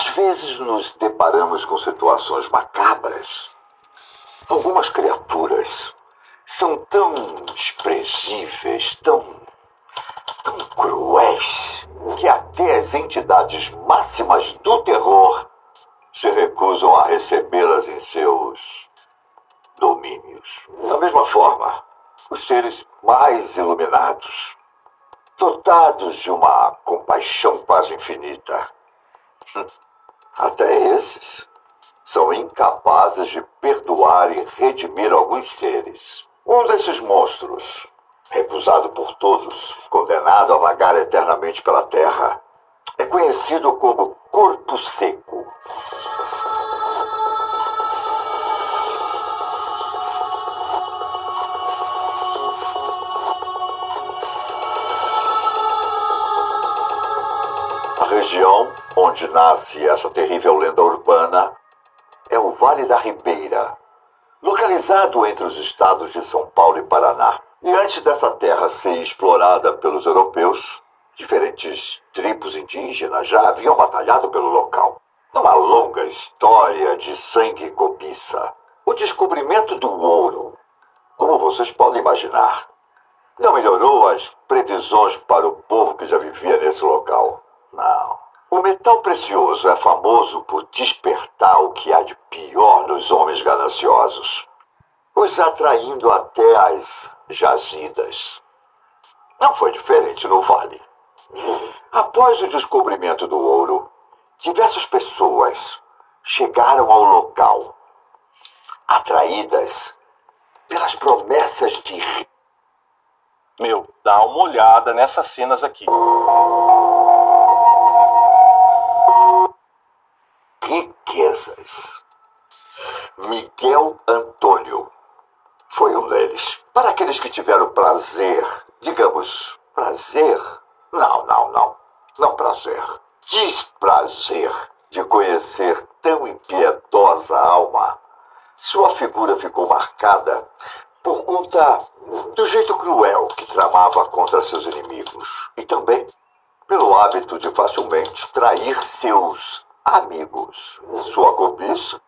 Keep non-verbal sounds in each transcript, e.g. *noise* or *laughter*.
Às vezes nos deparamos com situações macabras. Algumas criaturas são tão desprezíveis, tão, tão cruéis, que até as entidades máximas do terror se recusam a recebê-las em seus domínios. Da mesma forma, os seres mais iluminados, dotados de uma compaixão quase infinita, até esses são incapazes de perdoar e redimir alguns seres. Um desses monstros, recusado por todos, condenado a vagar eternamente pela terra, é conhecido como Corpo Seco. A região onde nasce essa terrível lenda urbana é o Vale da Ribeira, localizado entre os estados de São Paulo e Paraná. E antes dessa terra ser explorada pelos europeus, diferentes tribos indígenas já haviam batalhado pelo local. Uma longa história de sangue e cobiça. O descobrimento do ouro, como vocês podem imaginar, não melhorou as previsões para o povo que já vivia nesse local. Não. O metal precioso é famoso por despertar o que há de pior nos homens gananciosos, os atraindo até as jazidas. Não foi diferente no Vale. Após o descobrimento do ouro, diversas pessoas chegaram ao local, atraídas pelas promessas de. Meu, dá uma olhada nessas cenas aqui. Prazer, digamos, prazer? Não, não, não. Não prazer. Desprazer de conhecer tão impiedosa alma. Sua figura ficou marcada por conta do jeito cruel que tramava contra seus inimigos e também pelo hábito de facilmente trair seus amigos. Sua cobiça,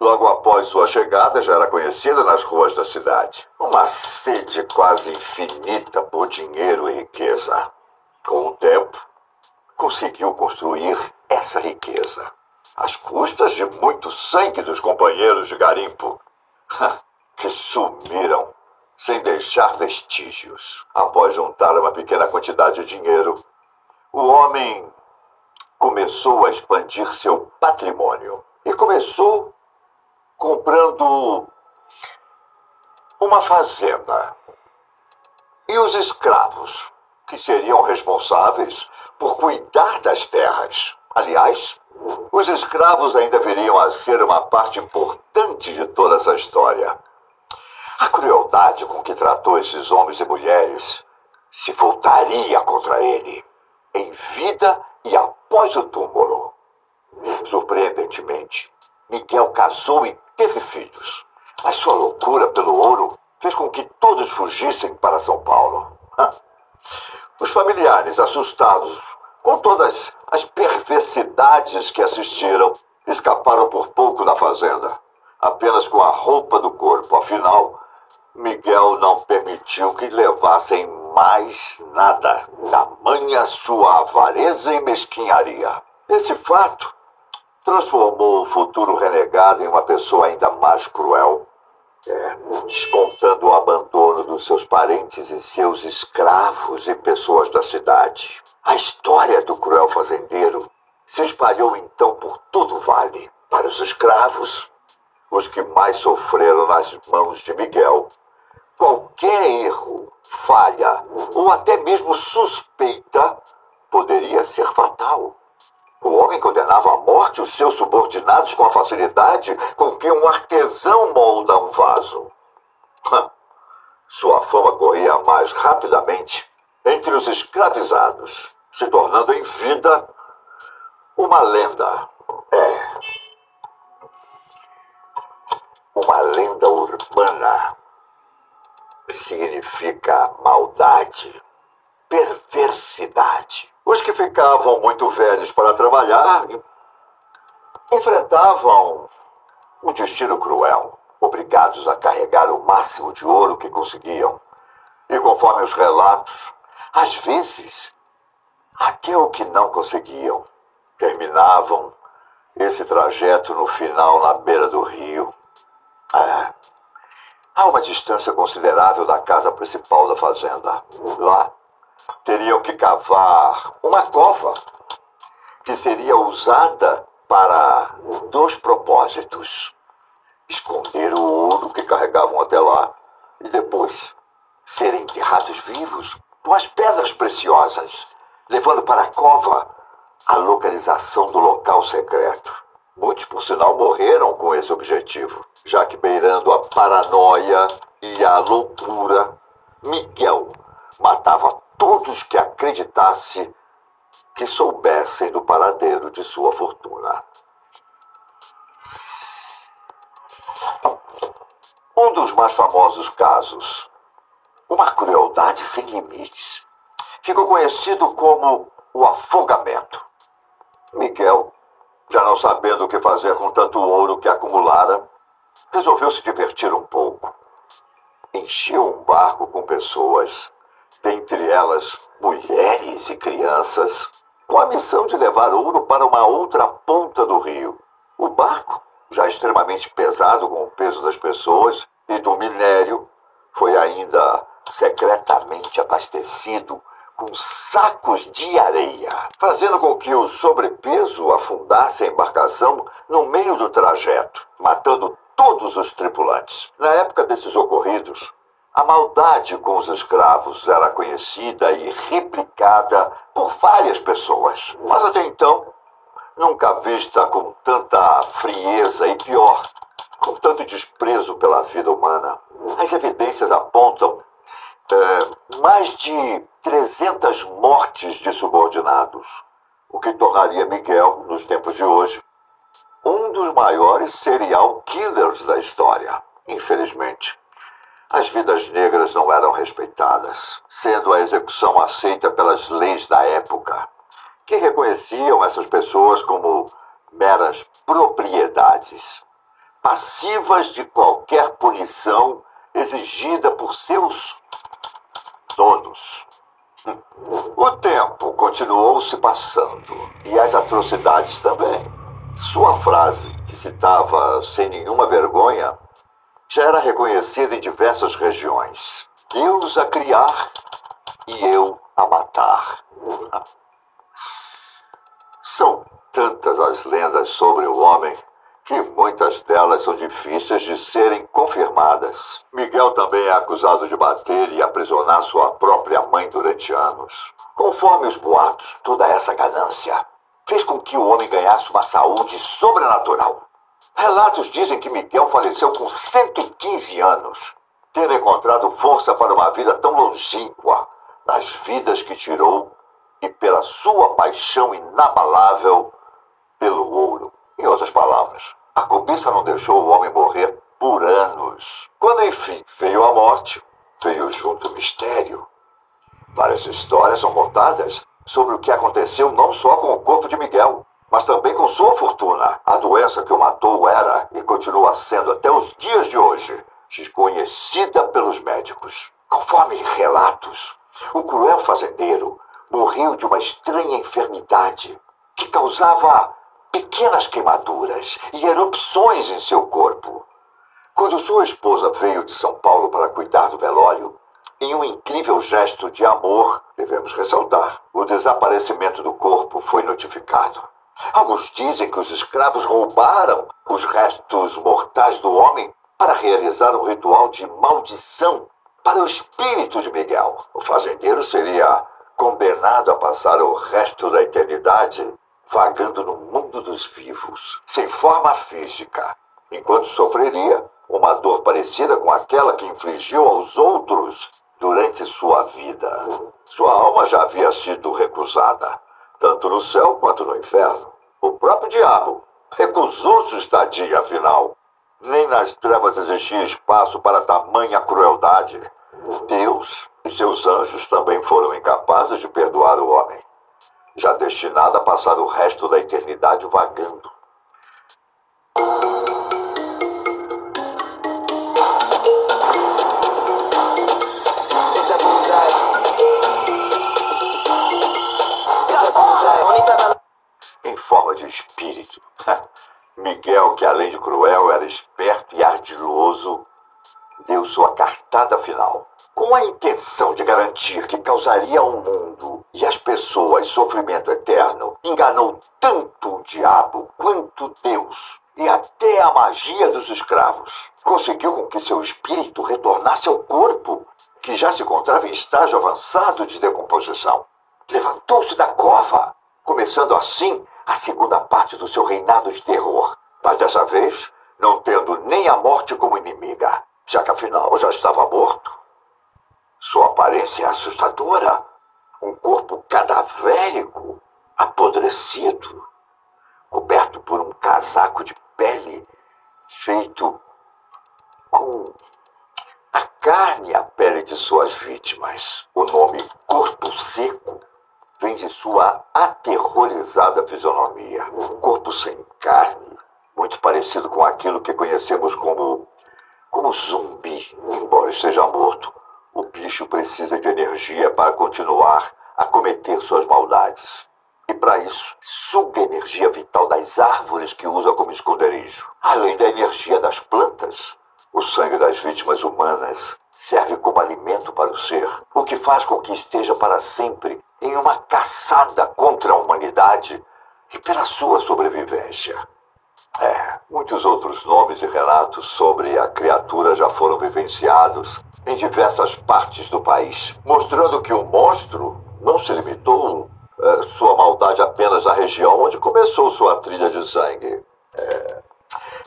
logo após sua chegada, já era conhecida nas ruas da cidade. Uma sede quase infinita por dinheiro e riqueza. Com o tempo, conseguiu construir essa riqueza, às custas de muito sangue dos companheiros de garimpo, que sumiram sem deixar vestígios. Após juntar uma pequena quantidade de dinheiro, o homem começou a expandir seu patrimônio. E começou comprando uma fazenda. E os escravos, que seriam responsáveis por cuidar das terras. Aliás, os escravos ainda viriam a ser uma parte importante de toda essa história. A crueldade com que tratou esses homens e mulheres se voltaria contra ele, em vida e após o túmulo. Surpreendentemente, Miguel casou e teve filhos. Mas sua loucura pelo ouro fez com que todos fugissem para São Paulo. Os familiares, assustados com todas as perversidades que assistiram, escaparam por pouco da fazenda, apenas com a roupa do corpo. Afinal, Miguel não permitiu que levassem mais nada. Tamanha sua avareza e mesquinharia. Esse fato transformou o futuro renegado em uma pessoa ainda mais cruel. É, descontando o abandono dos seus parentes e seus escravos e pessoas da cidade. A história do cruel fazendeiro se espalhou então por todo o vale. Para os escravos, os que mais sofreram nas mãos de Miguel, qualquer erro, falha ou até mesmo suspeita poderia ser fatal. O homem condenava à morte os seus subordinados com a facilidade com que um artesão molda um vaso. Sua fama corria mais rapidamente entre os escravizados, se tornando em vida uma lenda. É. Uma lenda urbana significa maldade, perversidade. Os que ficavam muito velhos para trabalhar enfrentavam um destino cruel, obrigados a carregar o máximo de ouro que conseguiam. E conforme os relatos, às vezes, até o que não conseguiam, terminavam esse trajeto no final na beira do rio. É, a uma distância considerável da casa principal da fazenda. Lá, teriam que cavar uma cova que seria usada para dois propósitos: esconder o ouro que carregavam até lá e depois serem enterrados vivos com as pedras preciosas, levando para a cova a localização do local secreto. Muitos, por sinal, morreram com esse objetivo, já que beirando a paranoia e a loucura, Miguel matava todos que acreditasse que soubessem do paradeiro de sua fortuna. Um dos mais famosos casos, uma crueldade sem limites, ficou conhecido como o afogamento. Miguel, já não sabendo o que fazer com tanto ouro que acumulara, resolveu se divertir um pouco. Encheu um barco com pessoas, dentre elas mulheres e crianças, com a missão de levar ouro para uma outra ponta do rio. O barco, já extremamente pesado com o peso das pessoas e do minério, foi ainda secretamente abastecido com sacos de areia, fazendo com que o sobrepeso afundasse a embarcação no meio do trajeto, matando todos os tripulantes. Na época desses ocorridos, a maldade com os escravos era conhecida e replicada por várias pessoas, mas até então nunca vista com tanta frieza e pior, com tanto desprezo pela vida humana. As evidências apontam é, mais de 300 mortes de subordinados, o que tornaria Miguel, nos tempos de hoje, um dos maiores serial killers da história, infelizmente as vidas negras não eram respeitadas, sendo a execução aceita pelas leis da época, que reconheciam essas pessoas como meras propriedades, passivas de qualquer punição exigida por seus donos. O tempo continuou se passando e as atrocidades também. Sua frase, que citava sem nenhuma vergonha, já era reconhecida em diversas regiões. Deus a criar e eu a matar. São tantas as lendas sobre o homem que muitas delas são difíceis de serem confirmadas. Miguel também é acusado de bater e aprisionar sua própria mãe durante anos. Conforme os boatos, toda essa ganância fez com que o homem ganhasse uma saúde sobrenatural. Relatos dizem que Miguel faleceu com 115 anos, tendo encontrado força para uma vida tão longínqua nas vidas que tirou e pela sua paixão inabalável pelo ouro. Em outras palavras, a cobiça não deixou o homem morrer por anos. Quando enfim veio a morte, veio junto o mistério. Várias histórias são contadas sobre o que aconteceu não só com o corpo de Miguel, mas também com sua fortuna. A doença que o matou era e continua sendo até os dias de hoje desconhecida pelos médicos. Conforme relatos, o cruel fazendeiro morreu de uma estranha enfermidade que causava pequenas queimaduras e erupções em seu corpo. Quando sua esposa veio de São Paulo para cuidar do velório, em um incrível gesto de amor, devemos ressaltar, o desaparecimento do corpo foi notificado. Alguns dizem que os escravos roubaram os restos mortais do homem para realizar um ritual de maldição para o espírito de Miguel. O fazendeiro seria condenado a passar o resto da eternidade vagando no mundo dos vivos, sem forma física, enquanto sofreria uma dor parecida com aquela que infligiu aos outros durante sua vida. Sua alma já havia sido recusada tanto no céu quanto no inferno. O próprio diabo recusou sua estadia final. Nem nas trevas existia espaço para tamanha crueldade. Deus e seus anjos também foram incapazes de perdoar o homem, já destinado a passar o resto da eternidade vagando. De espírito. *laughs* Miguel, que além de cruel, era esperto e ardiloso, deu sua cartada final. Com a intenção de garantir que causaria ao mundo e às pessoas sofrimento eterno, enganou tanto o diabo quanto Deus e até a magia dos escravos. Conseguiu com que seu espírito retornasse ao corpo, que já se encontrava em estágio avançado de decomposição. Levantou-se da cova, começando assim a segunda parte do seu reinado de terror, mas dessa vez não tendo nem a morte como inimiga, já que afinal já estava morto. Sua aparência é assustadora, um corpo cadavérico, apodrecido, coberto por um casaco de pele feito com a carne e a pele de suas vítimas. O nome corpo seco de sua aterrorizada fisionomia. Um corpo sem carne, muito parecido com aquilo que conhecemos como, como zumbi. Embora esteja morto, o bicho precisa de energia para continuar a cometer suas maldades. E para isso, suga a energia vital das árvores que usa como esconderijo. Além da energia das plantas, o sangue das vítimas humanas serve como alimento para o ser, o que faz com que esteja para sempre em uma caçada contra a humanidade e pela sua sobrevivência. É, muitos outros nomes e relatos sobre a criatura já foram vivenciados em diversas partes do país, mostrando que o monstro não se limitou é, sua maldade apenas à região onde começou sua trilha de sangue. É,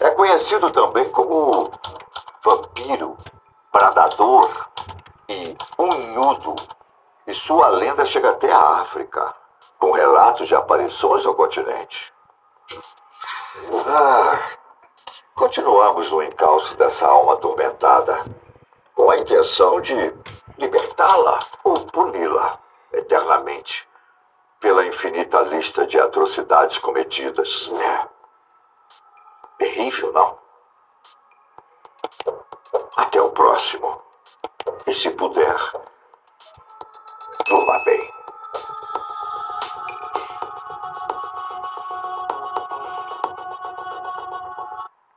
é conhecido também como vampiro, bradador e unhudo e sua lenda chega até a África, com relatos de aparições no continente. Ah, continuamos no encalço dessa alma atormentada, com a intenção de libertá-la ou puni-la eternamente pela infinita lista de atrocidades cometidas. É terrível, não? Próximo. E se puder, Durma bem.